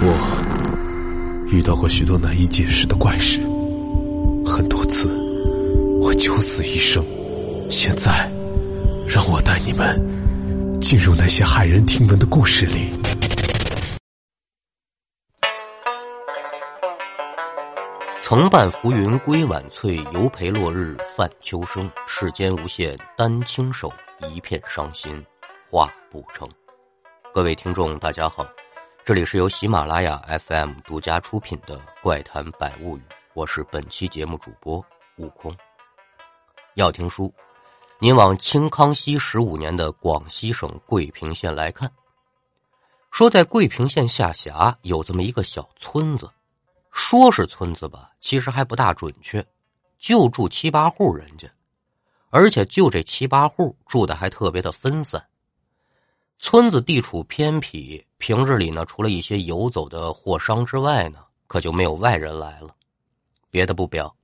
我遇到过许多难以解释的怪事，很多次我九死一生。现在，让我带你们进入那些骇人听闻的故事里。曾伴浮云归晚翠，犹陪落日泛秋声。世间无限丹青手，一片伤心画不成。各位听众，大家好。这里是由喜马拉雅 FM 独家出品的《怪谈百物语》，我是本期节目主播悟空。要听书，您往清康熙十五年的广西省桂平县来看。说在桂平县下辖有这么一个小村子，说是村子吧，其实还不大准确，就住七八户人家，而且就这七八户住的还特别的分散。村子地处偏僻，平日里呢，除了一些游走的货商之外呢，可就没有外人来了。别的不表，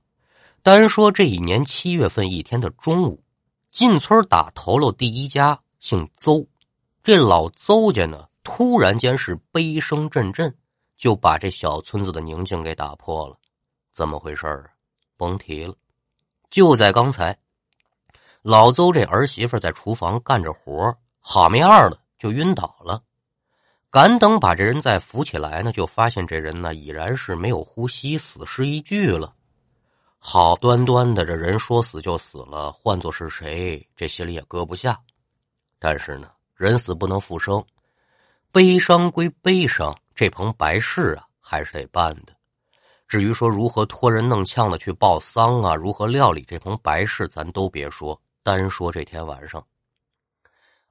单说这一年七月份一天的中午，进村打头喽第一家姓邹，这老邹家呢，突然间是悲声阵阵，就把这小村子的宁静给打破了。怎么回事啊？甭提了，就在刚才，老邹这儿媳妇在厨房干着活，好没二的。就晕倒了，赶等把这人再扶起来呢，就发现这人呢已然是没有呼吸，死尸一具了。好端端的这人说死就死了，换做是谁，这心里也搁不下。但是呢，人死不能复生，悲伤归悲伤，这棚白事啊还是得办的。至于说如何托人弄呛的去报丧啊，如何料理这棚白事，咱都别说，单说这天晚上。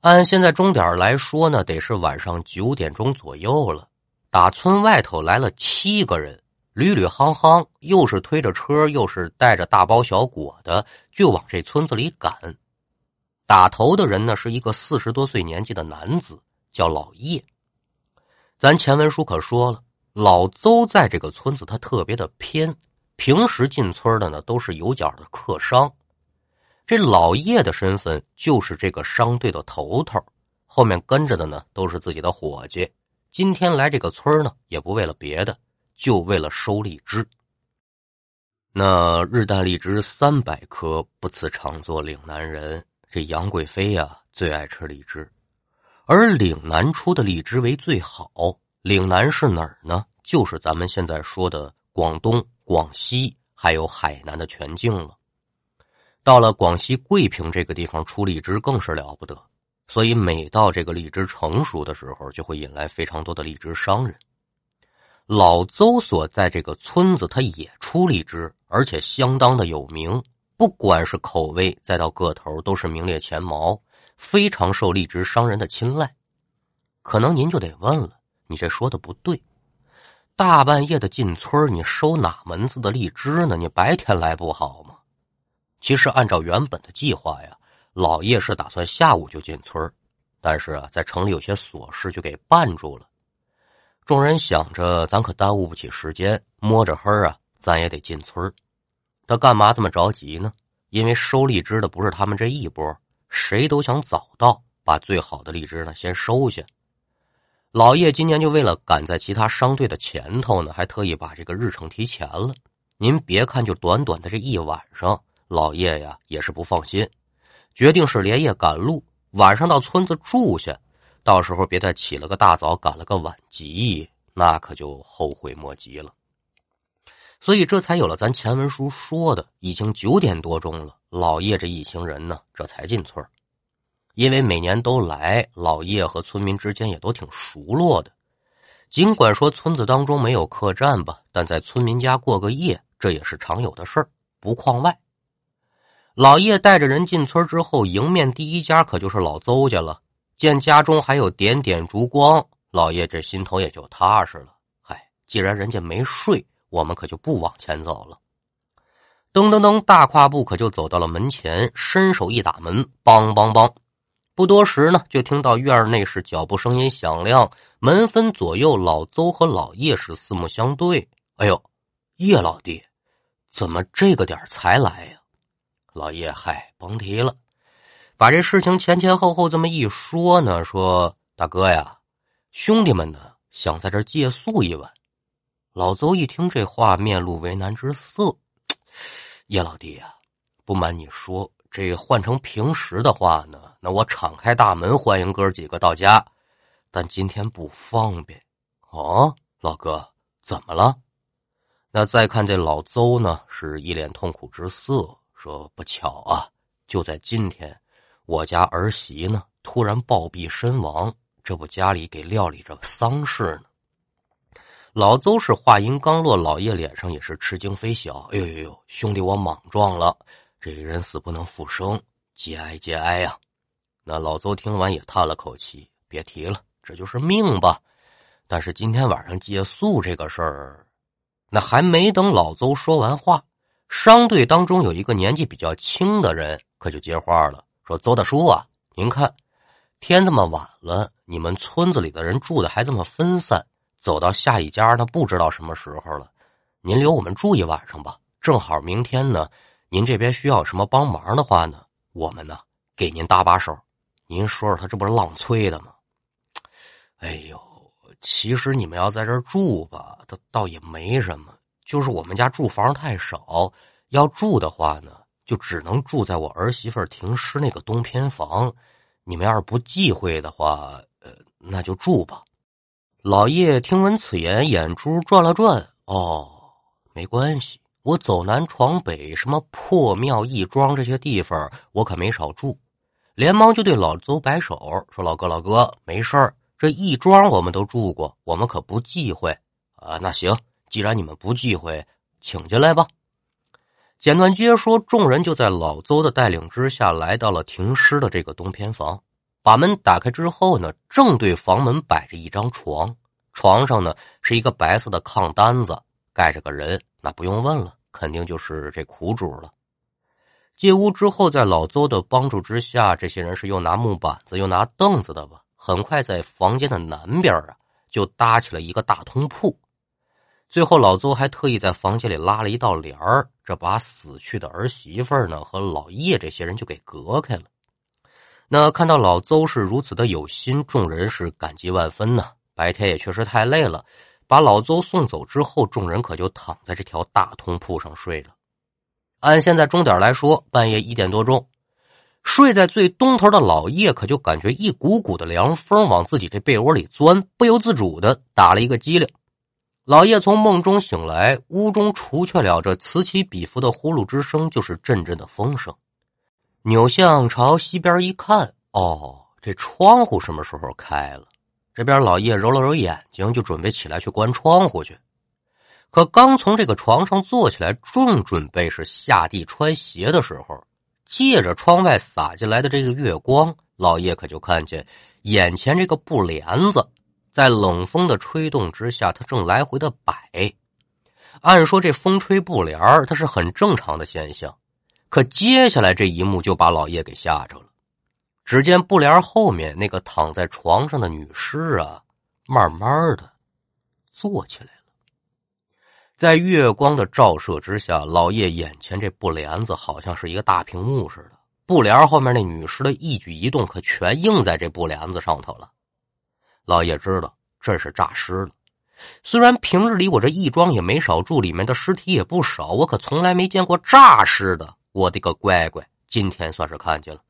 按现在钟点来说呢，得是晚上九点钟左右了。打村外头来了七个人，捋捋夯夯，又是推着车，又是带着大包小裹的，就往这村子里赶。打头的人呢，是一个四十多岁年纪的男子，叫老叶。咱前文书可说了，老邹在这个村子他特别的偏，平时进村的呢都是有脚的客商。这老叶的身份就是这个商队的头头，后面跟着的呢都是自己的伙计。今天来这个村呢，也不为了别的，就为了收荔枝。那日啖荔枝三百颗，不辞常作岭南人。这杨贵妃呀，最爱吃荔枝，而岭南出的荔枝为最好。岭南是哪儿呢？就是咱们现在说的广东、广西，还有海南的全境了。到了广西桂平这个地方出荔枝更是了不得，所以每到这个荔枝成熟的时候，就会引来非常多的荔枝商人。老邹所在这个村子，他也出荔枝，而且相当的有名，不管是口味再到个头，都是名列前茅，非常受荔枝商人的青睐。可能您就得问了，你这说的不对，大半夜的进村，你收哪门子的荔枝呢？你白天来不好吗？其实按照原本的计划呀，老叶是打算下午就进村但是啊，在城里有些琐事，就给绊住了。众人想着，咱可耽误不起时间，摸着黑啊，咱也得进村他干嘛这么着急呢？因为收荔枝的不是他们这一波，谁都想早到，把最好的荔枝呢先收下。老叶今年就为了赶在其他商队的前头呢，还特意把这个日程提前了。您别看就短短的这一晚上。老叶呀，也是不放心，决定是连夜赶路，晚上到村子住下，到时候别再起了个大早，赶了个晚集，那可就后悔莫及了。所以这才有了咱前文书说的，已经九点多钟了，老叶这一行人呢，这才进村。因为每年都来，老叶和村民之间也都挺熟络的。尽管说村子当中没有客栈吧，但在村民家过个夜，这也是常有的事儿，不况外。老叶带着人进村之后，迎面第一家可就是老邹家了。见家中还有点点烛光，老叶这心头也就踏实了。嗨，既然人家没睡，我们可就不往前走了。噔噔噔，大跨步可就走到了门前，伸手一打门，梆梆梆。不多时呢，就听到院内是脚步声音响亮，门分左右，老邹和老叶是四目相对。哎呦，叶老弟，怎么这个点才来呀？老叶，嗨，甭提了，把这事情前前后后这么一说呢，说大哥呀，兄弟们呢想在这借宿一晚。老邹一听这话，面露为难之色。叶老弟啊，不瞒你说，这换成平时的话呢，那我敞开大门欢迎哥几个到家，但今天不方便。哦，老哥，怎么了？那再看这老邹呢，是一脸痛苦之色，说：“不巧啊，就在今天，我家儿媳呢突然暴毙身亡，这不家里给料理着丧事呢。”老邹是话音刚落，老叶脸上也是吃惊非小。哎呦呦呦，兄弟我莽撞了，这人死不能复生，节哀节哀呀！那老邹听完也叹了口气，别提了，这就是命吧。但是今天晚上借宿这个事儿，那还没等老邹说完话，商队当中有一个年纪比较轻的人可就接话了，说：“邹大叔啊，您看天这么晚了，你们村子里的人住的还这么分散。”走到下一家呢，不知道什么时候了。您留我们住一晚上吧，正好明天呢，您这边需要什么帮忙的话呢，我们呢给您搭把手。您说说，他这不是浪催的吗？哎呦，其实你们要在这儿住吧，倒倒也没什么，就是我们家住房太少，要住的话呢，就只能住在我儿媳妇停尸那个东偏房。你们要是不忌讳的话，呃，那就住吧。老叶听闻此言，眼珠转了转。哦，没关系，我走南闯北，什么破庙义庄这些地方，我可没少住。连忙就对老邹摆手说：“老哥，老哥，没事儿，这义庄我们都住过，我们可不忌讳啊。那行，既然你们不忌讳，请进来吧。”简短接说，众人就在老邹的带领之下，来到了停尸的这个东偏房。把门打开之后呢，正对房门摆着一张床，床上呢是一个白色的炕单子，盖着个人。那不用问了，肯定就是这苦主了。进屋之后，在老邹的帮助之下，这些人是又拿木板子又拿凳子的吧。很快在房间的南边啊，就搭起了一个大通铺。最后，老邹还特意在房间里拉了一道帘儿，这把死去的儿媳妇呢和老叶这些人就给隔开了。那看到老邹是如此的有心，众人是感激万分呢。白天也确实太累了，把老邹送走之后，众人可就躺在这条大通铺上睡了。按现在钟点来说，半夜一点多钟，睡在最东头的老叶可就感觉一股股的凉风往自己这被窝里钻，不由自主的打了一个激灵。老叶从梦中醒来，屋中除却了这此起彼伏的呼噜之声，就是阵阵的风声。扭向朝西边一看，哦，这窗户什么时候开了？这边老叶揉了揉眼睛，就准备起来去关窗户去。可刚从这个床上坐起来，正准备是下地穿鞋的时候，借着窗外洒进来的这个月光，老叶可就看见眼前这个布帘子在冷风的吹动之下，它正来回的摆。按说这风吹布帘儿它是很正常的现象。可接下来这一幕就把老叶给吓着了。只见布帘后面那个躺在床上的女尸啊，慢慢的坐起来了。在月光的照射之下，老叶眼前这布帘子好像是一个大屏幕似的。布帘后面那女尸的一举一动可全映在这布帘子上头了。老爷知道这是诈尸了。虽然平日里我这义庄也没少住，里面的尸体也不少，我可从来没见过诈尸的。我的个乖乖，今天算是看见了，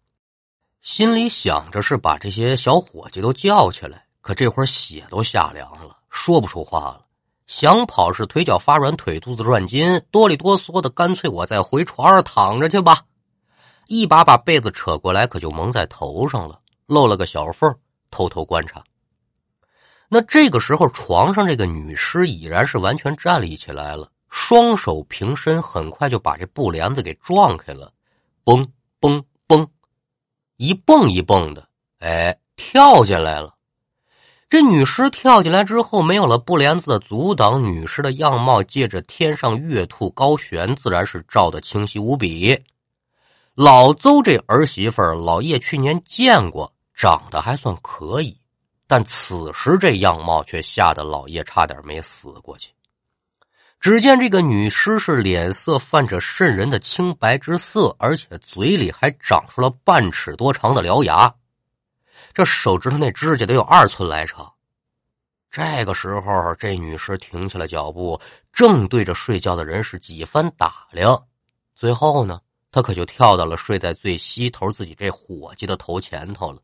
心里想着是把这些小伙计都叫起来，可这会儿血都下凉了，说不出话了。想跑是腿脚发软，腿肚子转筋，哆里哆嗦的，干脆我再回床上躺着去吧。一把把被子扯过来，可就蒙在头上了，露了个小缝，偷偷观察。那这个时候，床上这个女尸已然是完全站立起来了。双手平伸，很快就把这布帘子给撞开了，嘣嘣嘣，一蹦一蹦的，哎，跳进来了。这女尸跳进来之后，没有了布帘子的阻挡，女尸的样貌借着天上月兔高悬，自然是照得清晰无比。老邹这儿媳妇老叶去年见过，长得还算可以，但此时这样貌却吓得老叶差点没死过去。只见这个女尸是脸色泛着渗人的青白之色，而且嘴里还长出了半尺多长的獠牙，这手指头那指甲得有二寸来长。这个时候，这女尸停下了脚步，正对着睡觉的人是几番打量，最后呢，她可就跳到了睡在最西头自己这伙计的头前头了。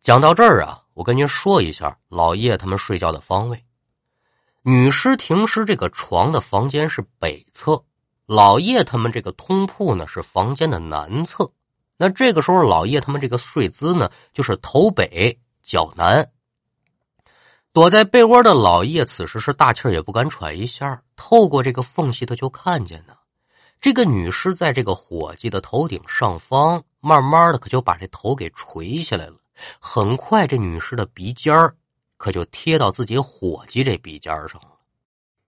讲到这儿啊，我跟您说一下老叶他们睡觉的方位。女尸停尸这个床的房间是北侧，老叶他们这个通铺呢是房间的南侧。那这个时候，老叶他们这个睡姿呢就是头北脚南。躲在被窝的老叶此时是大气也不敢喘一下，透过这个缝隙，他就看见呢，这个女尸在这个伙计的头顶上方，慢慢的可就把这头给垂下来了。很快，这女尸的鼻尖儿可就贴到自己伙计这鼻尖上了。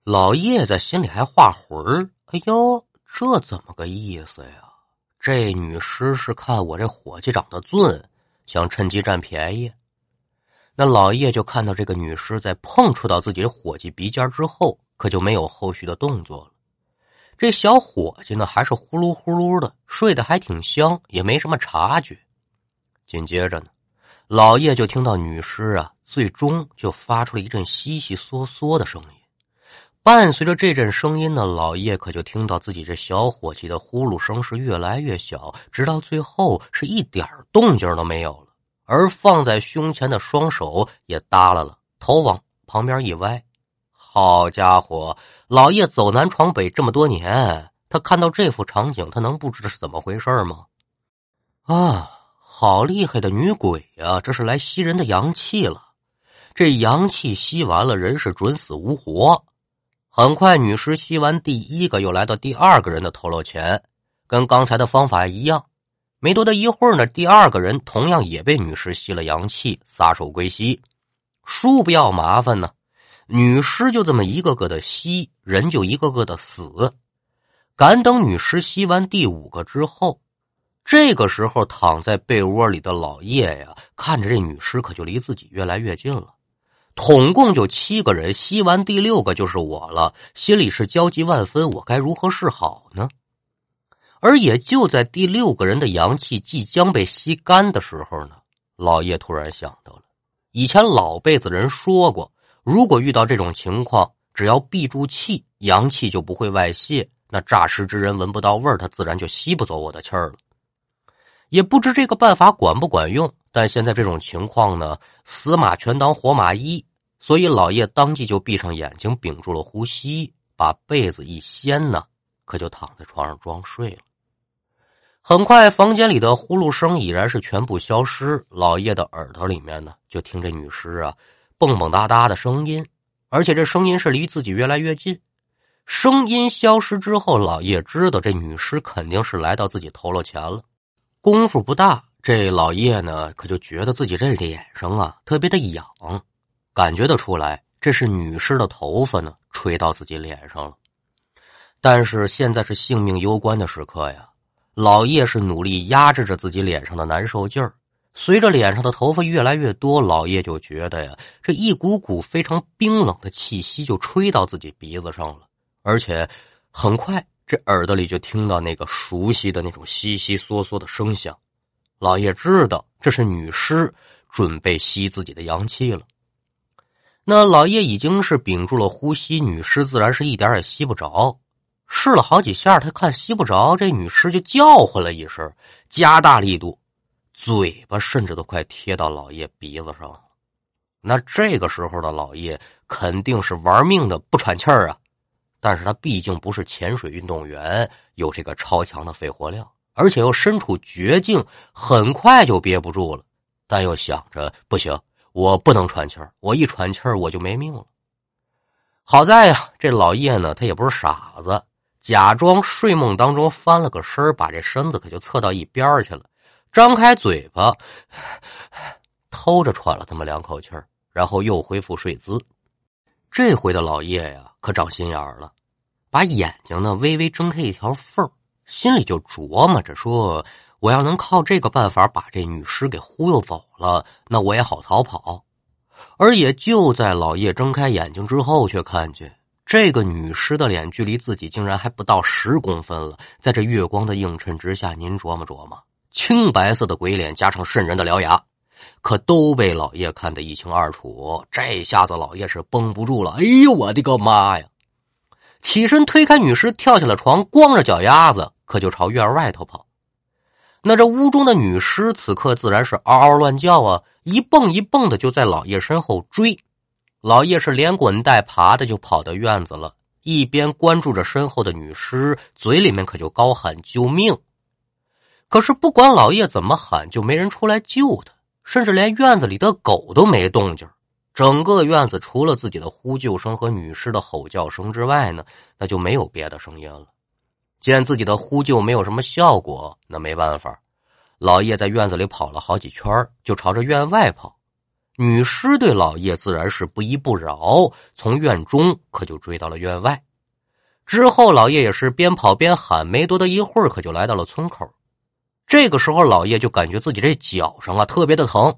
老叶在心里还画魂儿：“哎呦，这怎么个意思呀？这女尸是看我这伙计长得俊，想趁机占便宜。”那老叶就看到这个女尸在碰触到自己伙计鼻尖之后，可就没有后续的动作了。这小伙计呢，还是呼噜呼噜的睡得还挺香，也没什么察觉。紧接着呢。老叶就听到女尸啊，最终就发出了一阵悉悉嗦嗦的声音。伴随着这阵声音呢，老叶可就听到自己这小伙计的呼噜声是越来越小，直到最后是一点动静都没有了。而放在胸前的双手也耷拉了，头往旁边一歪。好家伙，老叶走南闯北这么多年，他看到这幅场景，他能不知道是怎么回事吗？啊！好厉害的女鬼呀！这是来吸人的阳气了。这阳气吸完了，人是准死无活。很快，女尸吸完第一个，又来到第二个人的头颅前，跟刚才的方法一样。没多大一会儿呢，第二个人同样也被女尸吸了阳气，撒手归西。殊不要麻烦呢，女尸就这么一个个的吸，人就一个个的死。赶等女尸吸完第五个之后。这个时候，躺在被窝里的老叶呀，看着这女尸，可就离自己越来越近了。统共就七个人，吸完第六个就是我了，心里是焦急万分，我该如何是好呢？而也就在第六个人的阳气即将被吸干的时候呢，老叶突然想到了，以前老辈子人说过，如果遇到这种情况，只要闭住气，阳气就不会外泄，那诈尸之人闻不到味儿，他自然就吸不走我的气儿了。也不知这个办法管不管用，但现在这种情况呢，死马全当活马医，所以老叶当即就闭上眼睛，屏住了呼吸，把被子一掀呢，可就躺在床上装睡了。很快，房间里的呼噜声已然是全部消失，老叶的耳朵里面呢，就听这女尸啊蹦蹦哒哒的声音，而且这声音是离自己越来越近。声音消失之后，老叶知道这女尸肯定是来到自己头了前了。功夫不大，这老叶呢，可就觉得自己这脸上啊特别的痒，感觉得出来，这是女尸的头发呢吹到自己脸上了。但是现在是性命攸关的时刻呀，老叶是努力压制着自己脸上的难受劲儿。随着脸上的头发越来越多，老叶就觉得呀，这一股股非常冰冷的气息就吹到自己鼻子上了，而且很快。这耳朵里就听到那个熟悉的那种悉悉嗦嗦的声响，老叶知道这是女尸准备吸自己的阳气了。那老叶已经是屏住了呼吸，女尸自然是一点也吸不着。试了好几下，他看吸不着，这女尸就叫唤了一声，加大力度，嘴巴甚至都快贴到老叶鼻子上了。那这个时候的老叶肯定是玩命的不喘气儿啊。但是他毕竟不是潜水运动员，有这个超强的肺活量，而且又身处绝境，很快就憋不住了。但又想着不行，我不能喘气儿，我一喘气儿我就没命了。好在呀，这老叶呢，他也不是傻子，假装睡梦当中翻了个身把这身子可就侧到一边去了，张开嘴巴，偷着喘了这么两口气儿，然后又恢复睡姿。这回的老叶呀，可长心眼儿了，把眼睛呢微微睁开一条缝儿心里就琢磨着说：“我要能靠这个办法把这女尸给忽悠走了，那我也好逃跑。”而也就在老叶睁开眼睛之后，却看见这个女尸的脸距离自己竟然还不到十公分了。在这月光的映衬之下，您琢磨琢磨，青白色的鬼脸加上渗人的獠牙，可都被老叶看得一清二楚。这下子老叶是绷不住了，哎呦我的个妈呀！起身推开女尸，跳下了床，光着脚丫子，可就朝院外头跑。那这屋中的女尸此刻自然是嗷嗷乱叫啊，一蹦一蹦的就在老叶身后追。老叶是连滚带爬的就跑到院子了，一边关注着身后的女尸，嘴里面可就高喊救命。可是不管老叶怎么喊，就没人出来救他，甚至连院子里的狗都没动静。整个院子除了自己的呼救声和女尸的吼叫声之外呢，那就没有别的声音了。见自己的呼救没有什么效果，那没办法，老叶在院子里跑了好几圈，就朝着院外跑。女尸对老叶自然是不依不饶，从院中可就追到了院外。之后，老叶也是边跑边喊，没多大一会儿，可就来到了村口。这个时候，老叶就感觉自己这脚上啊特别的疼。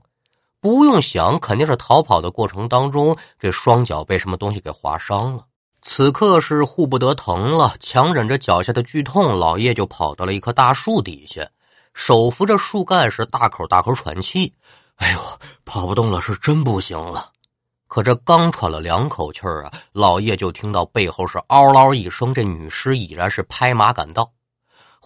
不用想，肯定是逃跑的过程当中，这双脚被什么东西给划伤了。此刻是护不得疼了，强忍着脚下的剧痛，老叶就跑到了一棵大树底下，手扶着树干，是大口大口喘气。哎呦，跑不动了，是真不行了。可这刚喘了两口气儿啊，老叶就听到背后是嗷嗷一声，这女尸已然是拍马赶到。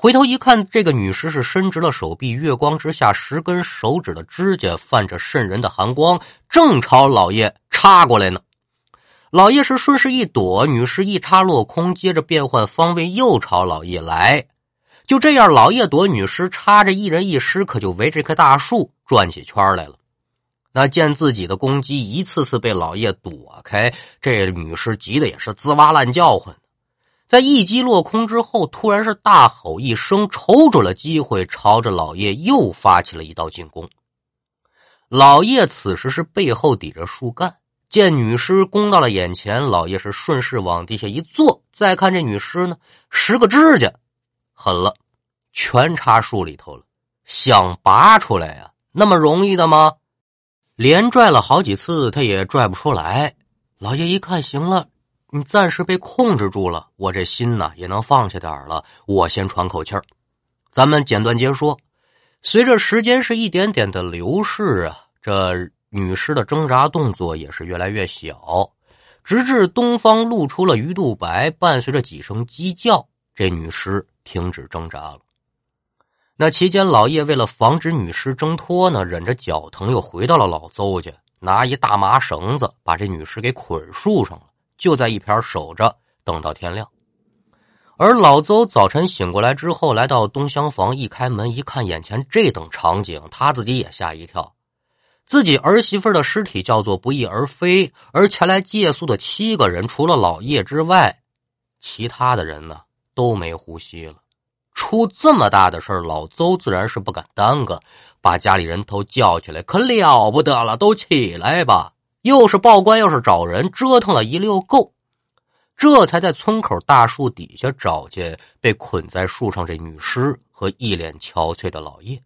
回头一看，这个女尸是伸直了手臂，月光之下，十根手指的指甲泛着渗人的寒光，正朝老叶插过来呢。老叶是顺势一躲，女尸一插落空，接着变换方位，又朝老叶来。就这样，老叶躲，女尸插着，一人一尸，可就围这棵大树转起圈来了。那见自己的攻击一次次被老叶躲开，这女尸急得也是吱哇乱叫唤。在一击落空之后，突然是大吼一声，瞅准了机会，朝着老叶又发起了一道进攻。老叶此时是背后抵着树干，见女尸攻到了眼前，老叶是顺势往地下一坐。再看这女尸呢，十个指甲，狠了，全插树里头了。想拔出来呀，那么容易的吗？连拽了好几次，他也拽不出来。老叶一看，行了。你暂时被控制住了，我这心呢也能放下点了。我先喘口气儿。咱们简短截说，随着时间是一点点的流逝啊，这女尸的挣扎动作也是越来越小，直至东方露出了鱼肚白，伴随着几声鸡叫，这女尸停止挣扎了。那期间，老叶为了防止女尸挣脱呢，忍着脚疼又回到了老邹家，拿一大麻绳子把这女尸给捆树上了。就在一边守着，等到天亮。而老邹早晨醒过来之后，来到东厢房，一开门一看，眼前这等场景，他自己也吓一跳。自己儿媳妇的尸体叫做不翼而飞，而前来借宿的七个人，除了老叶之外，其他的人呢都没呼吸了。出这么大的事老邹自然是不敢耽搁，把家里人都叫起来，可了不得了，都起来吧。又是报官，又是找人，折腾了一溜够，这才在村口大树底下找见被捆在树上这女尸和一脸憔悴的老叶。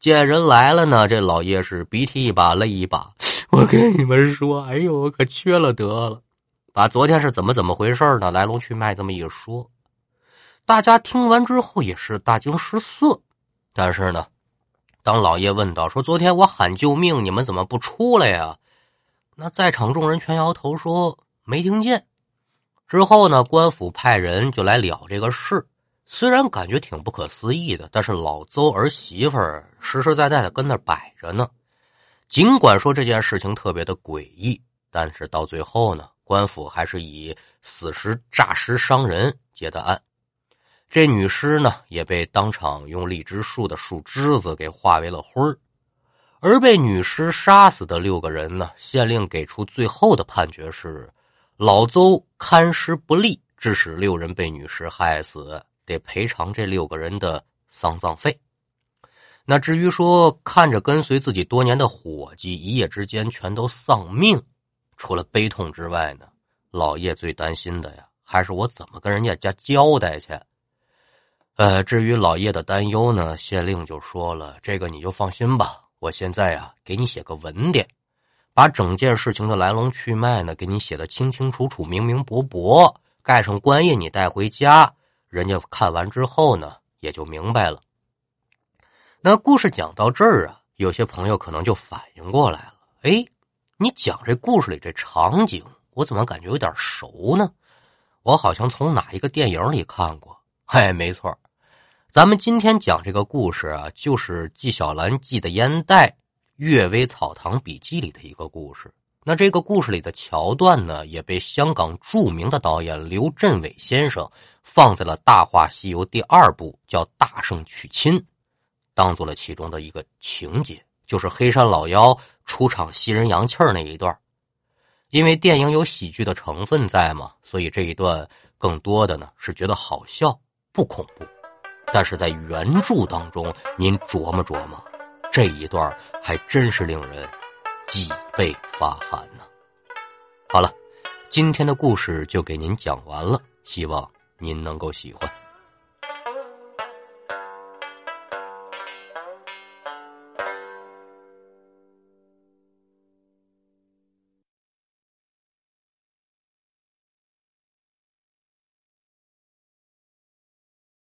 见人来了呢，这老叶是鼻涕一把泪一把。我跟你们说，哎呦，我可缺了德了，把昨天是怎么怎么回事呢？来龙去脉这么一说，大家听完之后也是大惊失色。但是呢，当老叶问道说：“昨天我喊救命，你们怎么不出来呀？”那在场众人全摇头说没听见。之后呢，官府派人就来了这个事。虽然感觉挺不可思议的，但是老邹儿媳妇儿实实在在的跟那摆着呢。尽管说这件事情特别的诡异，但是到最后呢，官府还是以死时诈尸伤人结的案。这女尸呢，也被当场用荔枝树的树枝子给化为了灰儿。而被女尸杀死的六个人呢？县令给出最后的判决是：老邹看尸不利，致使六人被女尸害死，得赔偿这六个人的丧葬费。那至于说看着跟随自己多年的伙计一夜之间全都丧命，除了悲痛之外呢，老叶最担心的呀，还是我怎么跟人家家交代去。呃，至于老叶的担忧呢，县令就说了：“这个你就放心吧。”我现在呀，给你写个文点，把整件事情的来龙去脉呢，给你写的清清楚楚、明明白白，盖上官印，你带回家，人家看完之后呢，也就明白了。那故事讲到这儿啊，有些朋友可能就反应过来了，哎，你讲这故事里这场景，我怎么感觉有点熟呢？我好像从哪一个电影里看过。嘿，没错，咱们今天讲这个故事啊，就是纪晓岚记的烟袋《阅微草堂笔记》里的一个故事。那这个故事里的桥段呢，也被香港著名的导演刘镇伟先生放在了《大话西游》第二部，叫《大圣娶亲》，当做了其中的一个情节，就是黑山老妖出场吸人阳气儿那一段。因为电影有喜剧的成分在嘛，所以这一段更多的呢是觉得好笑，不恐怖。但是在原著当中，您琢磨琢磨，这一段还真是令人。脊背发寒呢。好了，今天的故事就给您讲完了，希望您能够喜欢。